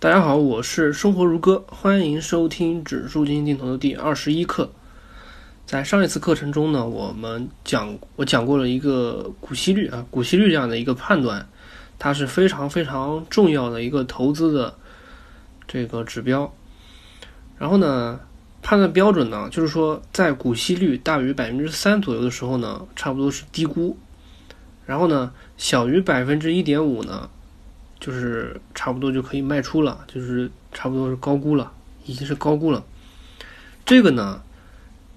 大家好，我是生活如歌，欢迎收听指数基金定投的第二十一课。在上一次课程中呢，我们讲我讲过了一个股息率啊，股息率这样的一个判断，它是非常非常重要的一个投资的这个指标。然后呢，判断标准呢，就是说在股息率大于百分之三左右的时候呢，差不多是低估；然后呢，小于百分之一点五呢。就是差不多就可以卖出了，就是差不多是高估了，已经是高估了。这个呢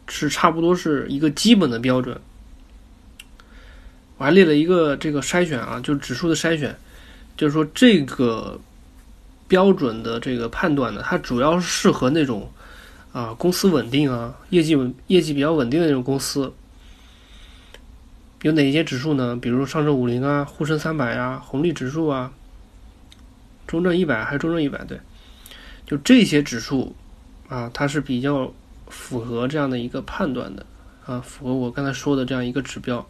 是差不多是一个基本的标准。我还列了一个这个筛选啊，就指数的筛选，就是说这个标准的这个判断呢，它主要是适合那种啊公司稳定啊，业绩稳业绩比较稳定的那种公司。有哪些指数呢？比如上证五零啊、沪深三百啊、红利指数啊。中证一百还是中证一百？对，就这些指数啊，它是比较符合这样的一个判断的啊，符合我刚才说的这样一个指标。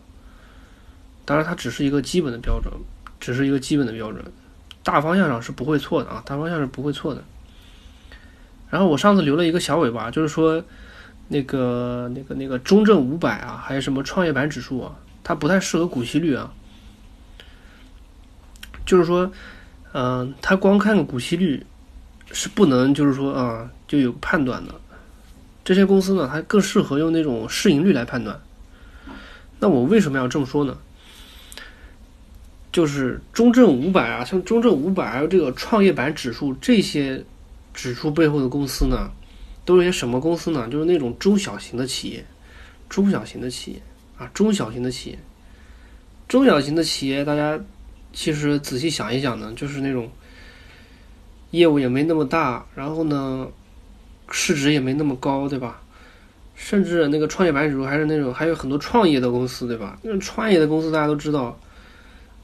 当然，它只是一个基本的标准，只是一个基本的标准，大方向上是不会错的啊，大方向是不会错的。然后我上次留了一个小尾巴，就是说那个那个那个中证五百啊，还有什么创业板指数啊，它不太适合股息率啊，就是说。嗯，他光看股息率是不能，就是说啊，就有判断的。这些公司呢，它更适合用那种市盈率来判断。那我为什么要这么说呢？就是中证五百啊，像中证五百还有这个创业板指数这些指数背后的公司呢，都是些什么公司呢？就是那种中小型的企业，中小型的企业啊，中小型的企业，中小型的企业，大家。其实仔细想一想呢，就是那种业务也没那么大，然后呢，市值也没那么高，对吧？甚至那个创业板指数还是那种还有很多创业的公司，对吧？那创业的公司大家都知道，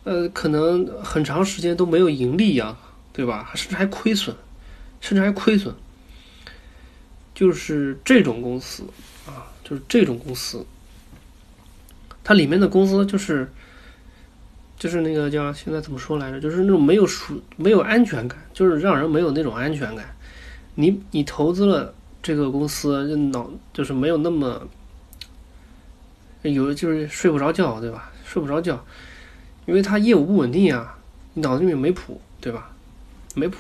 呃，可能很长时间都没有盈利呀，对吧？甚至还亏损，甚至还亏损。就是这种公司啊，就是这种公司，它里面的公司就是。就是那个叫现在怎么说来着？就是那种没有属没有安全感，就是让人没有那种安全感。你你投资了这个公司，就脑就是没有那么有就是睡不着觉，对吧？睡不着觉，因为它业务不稳定啊，你脑子里面没谱，对吧？没谱。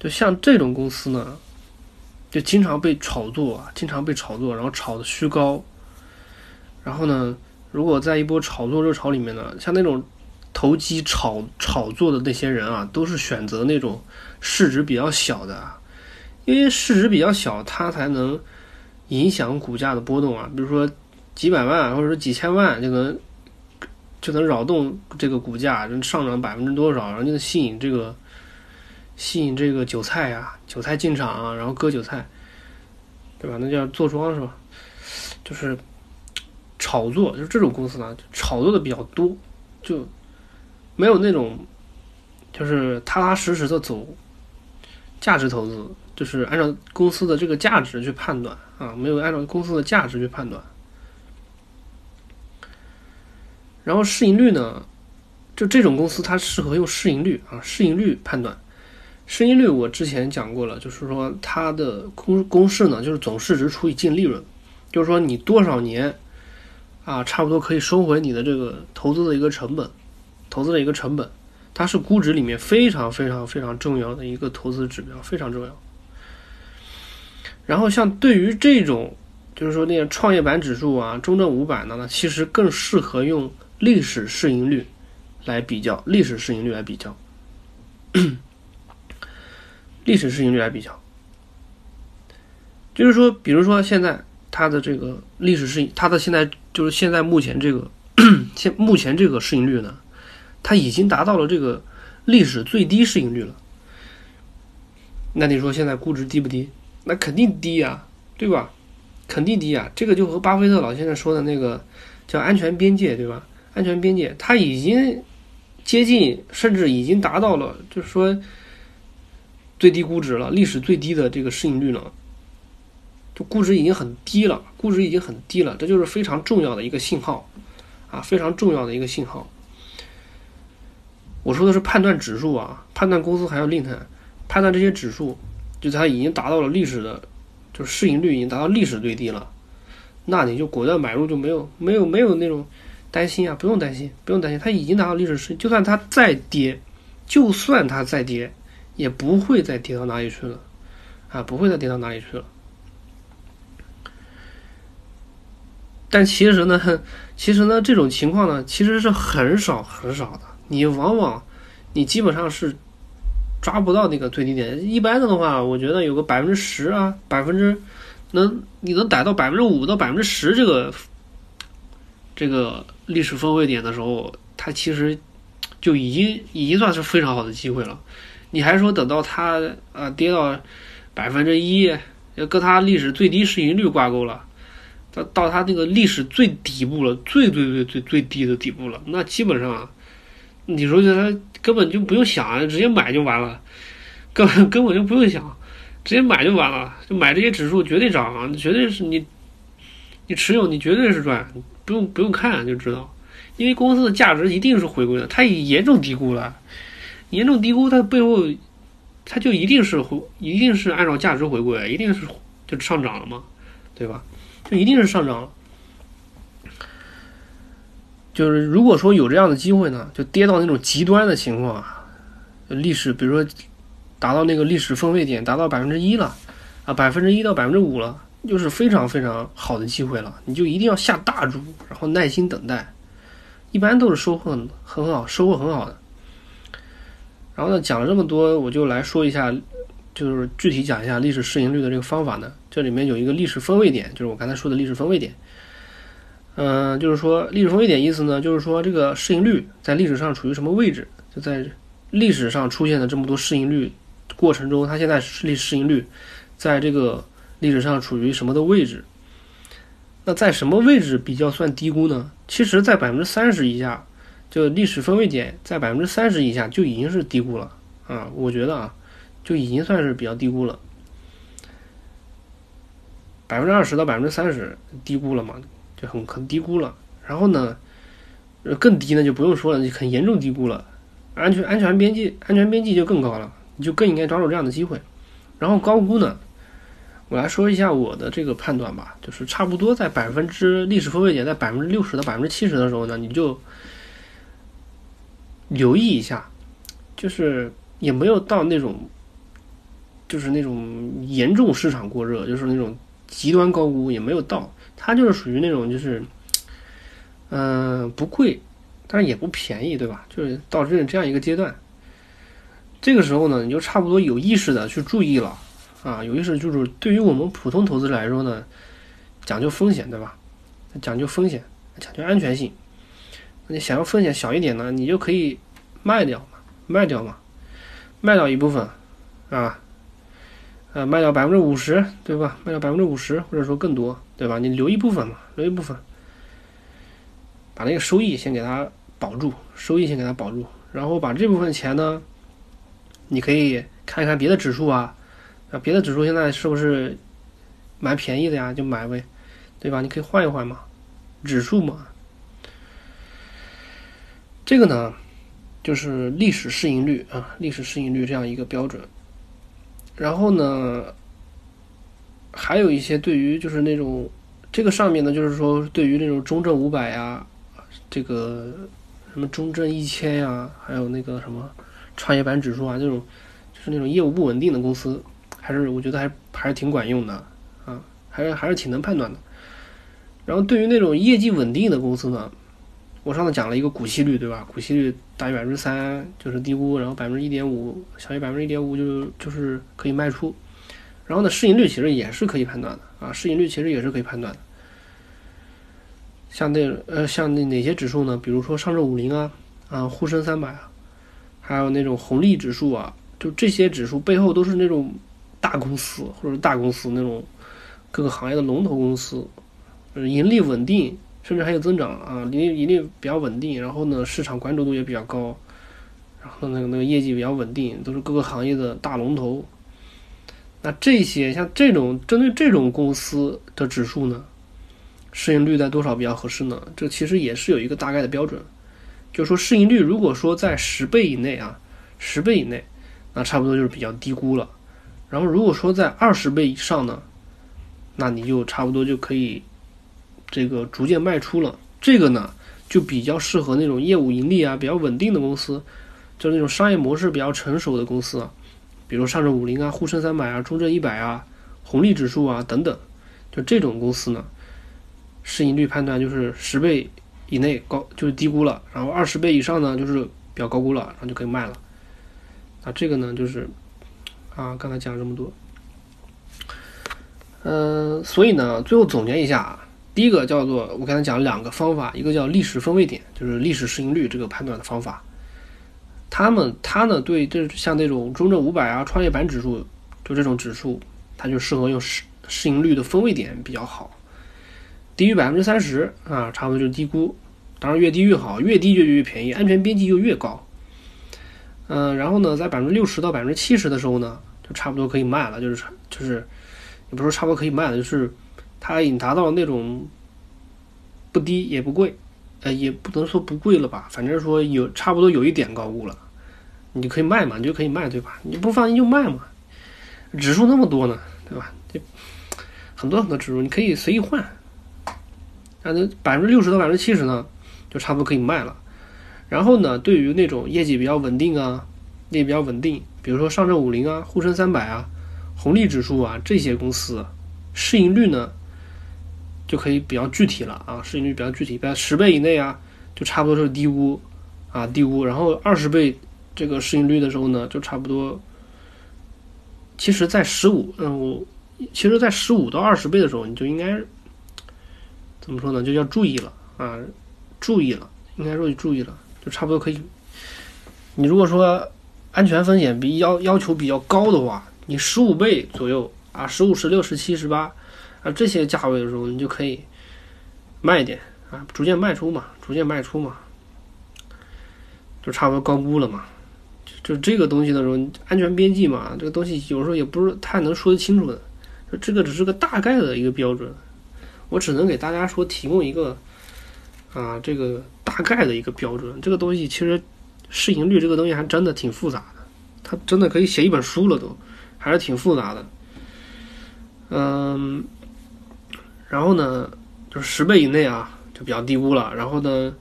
就像这种公司呢，就经常被炒作，经常被炒作，然后炒的虚高，然后呢？如果在一波炒作热潮里面呢，像那种投机炒炒作的那些人啊，都是选择那种市值比较小的，因为市值比较小，它才能影响股价的波动啊。比如说几百万或者说几千万就能就能扰动这个股价，上涨百分之多少，然后就能吸引这个吸引这个韭菜呀，韭菜进场啊，然后割韭菜，对吧？那叫坐庄是吧？就是。炒作就是这种公司呢，炒作的比较多，就没有那种就是踏踏实实的走价值投资，就是按照公司的这个价值去判断啊，没有按照公司的价值去判断。然后市盈率呢，就这种公司它适合用市盈率啊，市盈率判断。市盈率我之前讲过了，就是说它的公公式呢，就是总市值除以净利润，就是说你多少年。啊，差不多可以收回你的这个投资的一个成本，投资的一个成本，它是估值里面非常非常非常重要的一个投资指标，非常重要。然后像对于这种，就是说那些创业板指数啊、中证五百呢，其实更适合用历史市盈率来比较，历史市盈率来比较，历史市盈率来比较，就是说，比如说现在。它的这个历史市盈，它的现在就是现在目前这个现目前这个市盈率呢，它已经达到了这个历史最低市盈率了。那你说现在估值低不低？那肯定低呀，对吧？肯定低呀。这个就和巴菲特老先生说的那个叫安全边界，对吧？安全边界，它已经接近，甚至已经达到了，就是说最低估值了，历史最低的这个市盈率了。就估值已经很低了，估值已经很低了，这就是非常重要的一个信号，啊，非常重要的一个信号。我说的是判断指数啊，判断公司还要另谈。判断这些指数，就它已经达到了历史的，就是市盈率已经达到历史最低了，那你就果断买入，就没有没有没有那种担心啊，不用担心，不用担心，它已经达到历史市，就算它再跌，就算它再跌，也不会再跌到哪里去了，啊，不会再跌到哪里去了。但其实呢，其实呢，这种情况呢，其实是很少很少的。你往往，你基本上是抓不到那个最低点。一般的的话，我觉得有个百分之十啊，百分之能你能逮到百分之五到百分之十这个这个历史分位点的时候，它其实就已经已经算是非常好的机会了。你还说等到它啊跌到百分之一，要跟它历史最低市盈率挂钩了。到到它那个历史最底部了，最最最最最低的底部了，那基本上，你说它根本就不用想，直接买就完了，根本根本就不用想，直接买就完了，就买这些指数绝对涨啊，绝对是你，你持有你绝对是赚，不用不用看就知道，因为公司的价值一定是回归的，它已严重低估了，严重低估它背后，它就一定是回，一定是按照价值回归，一定是就上涨了嘛，对吧？就一定是上涨了，就是如果说有这样的机会呢，就跌到那种极端的情况啊，历史比如说达到那个历史分位点，达到百分之一了啊，百分之一到百分之五了，就是非常非常好的机会了，你就一定要下大注，然后耐心等待，一般都是收获很很好，收获很好的。然后呢，讲了这么多，我就来说一下。就是具体讲一下历史市盈率的这个方法呢，这里面有一个历史分位点，就是我刚才说的历史分位点。嗯，就是说历史分位点意思呢，就是说这个市盈率在历史上处于什么位置？就在历史上出现的这么多市盈率过程中，它现在历史市盈率在这个历史上处于什么的位置？那在什么位置比较算低估呢？其实，在百分之三十以下，就历史分位点在百分之三十以下就已经是低估了啊，我觉得啊。就已经算是比较低估了，百分之二十到百分之三十低估了嘛，就很很低估了。然后呢，更低呢就不用说了，很严重低估了。安全安全边际安全边际就更高了，你就更应该抓住这样的机会。然后高估呢，我来说一下我的这个判断吧，就是差不多在百分之历史分位点在百分之六十到百分之七十的时候呢，你就留意一下，就是也没有到那种。就是那种严重市场过热，就是那种极端高估也没有到，它就是属于那种就是，嗯，不贵，但是也不便宜，对吧？就是到这这样一个阶段，这个时候呢，你就差不多有意识的去注意了啊，有意识就是对于我们普通投资者来说呢，讲究风险，对吧？讲究风险，讲究安全性，你想要风险小一点呢，你就可以卖掉嘛，卖掉嘛，卖掉一部分啊。呃，卖掉百分之五十，对吧？卖掉百分之五十，或者说更多，对吧？你留一部分嘛，留一部分，把那个收益先给它保住，收益先给它保住，然后把这部分钱呢，你可以看一看别的指数啊，啊，别的指数现在是不是蛮便宜的呀？就买呗，对吧？你可以换一换嘛，指数嘛，这个呢，就是历史市盈率啊，历史市盈率这样一个标准。然后呢，还有一些对于就是那种这个上面呢，就是说对于那种中证五百呀，这个什么中证一千呀，还有那个什么创业板指数啊，这种就是那种业务不稳定的公司，还是我觉得还还是挺管用的啊，还是还是挺能判断的。然后对于那种业绩稳定的公司呢。我上次讲了一个股息率，对吧？股息率大于百分之三就是低估，然后百分之一点五小于百分之一点五就就是可以卖出。然后呢，市盈率其实也是可以判断的啊，市盈率其实也是可以判断的。像那呃像那哪些指数呢？比如说上证五零啊啊沪深三百啊，还有那种红利指数啊，就这些指数背后都是那种大公司或者大公司那种各个行业的龙头公司，盈利稳定。甚至还有增长啊，盈利盈利比较稳定，然后呢，市场关注度也比较高，然后那个那个业绩比较稳定，都是各个行业的大龙头。那这些像这种针对这种公司的指数呢，市盈率在多少比较合适呢？这其实也是有一个大概的标准，就是说市盈率如果说在十倍以内啊，十倍以内，那差不多就是比较低估了。然后如果说在二十倍以上呢，那你就差不多就可以这个逐渐卖出了。这个呢，就比较适合那种业务盈利啊比较稳定的公司，就那种商业模式比较成熟的公司啊，比如上证五零啊、沪深三百啊、中证一百啊、红利指数啊等等，就这种公司呢，市盈率判断就是十倍以内高就是低估了，然后二十倍以上呢就是比较高估了，然后就可以卖了。啊，这个呢就是啊，刚才讲了这么多，嗯，所以呢，最后总结一下啊。第一个叫做我刚才讲了两个方法，一个叫历史分位点，就是历史市盈率这个判断的方法。他们他呢对这像那种中证五百啊、创业板指数，就这种指数，它就适合用市市盈率的分位点比较好。低于百分之三十啊，差不多就是低估。当然越低越好，越低就越便宜，安全边际就越高。嗯，然后呢，在百分之六十到百分之七十的时候呢，就差不多可以卖了，就是就是也不是差不多可以卖了，就是。它已经达到那种不低也不贵，呃，也不能说不贵了吧，反正说有差不多有一点高估了，你就可以卖嘛，你就可以卖，对吧？你不放心就卖嘛，指数那么多呢，对吧？这很多很多指数，你可以随意换，反正百分之六十到百分之七十呢，就差不多可以卖了。然后呢，对于那种业绩比较稳定啊，业绩比较稳定，比如说上证五零啊、沪深三百啊、红利指数啊这些公司，市盈率呢？就可以比较具体了啊，市盈率比较具体，在十倍以内啊，就差不多是低估啊，低估。然后二十倍这个市盈率的时候呢，就差不多，其实，在十五，嗯，我其实，在十五到二十倍的时候，你就应该怎么说呢？就要注意了啊，注意了，应该说你注意了，就差不多可以。你如果说安全风险比要要求比较高的话，你十五倍左右啊，十五、十六、十七、十八。啊，这些价位的时候，你就可以卖点啊，逐渐卖出嘛，逐渐卖出嘛，就差不多高估了嘛。就这个东西的时候，安全边际嘛，这个东西有时候也不是太能说得清楚的。就这个只是个大概的一个标准，我只能给大家说提供一个啊，这个大概的一个标准。这个东西其实市盈率这个东西还真的挺复杂的，它真的可以写一本书了，都还是挺复杂的。嗯。然后呢，就是十倍以内啊，就比较低估了。然后呢，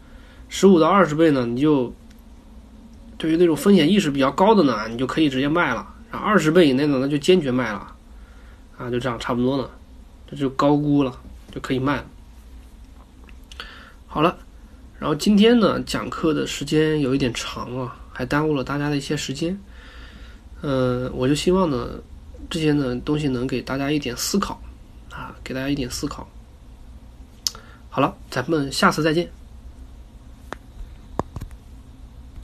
十五到二十倍呢，你就对于那种风险意识比较高的呢，你就可以直接卖了。然后二十倍以内呢，那就坚决卖了。啊，就这样差不多了，这就高估了，就可以卖了。好了，然后今天呢，讲课的时间有一点长啊，还耽误了大家的一些时间。嗯，我就希望呢，这些呢东西能给大家一点思考。啊，给大家一点思考。好了，咱们下次再见。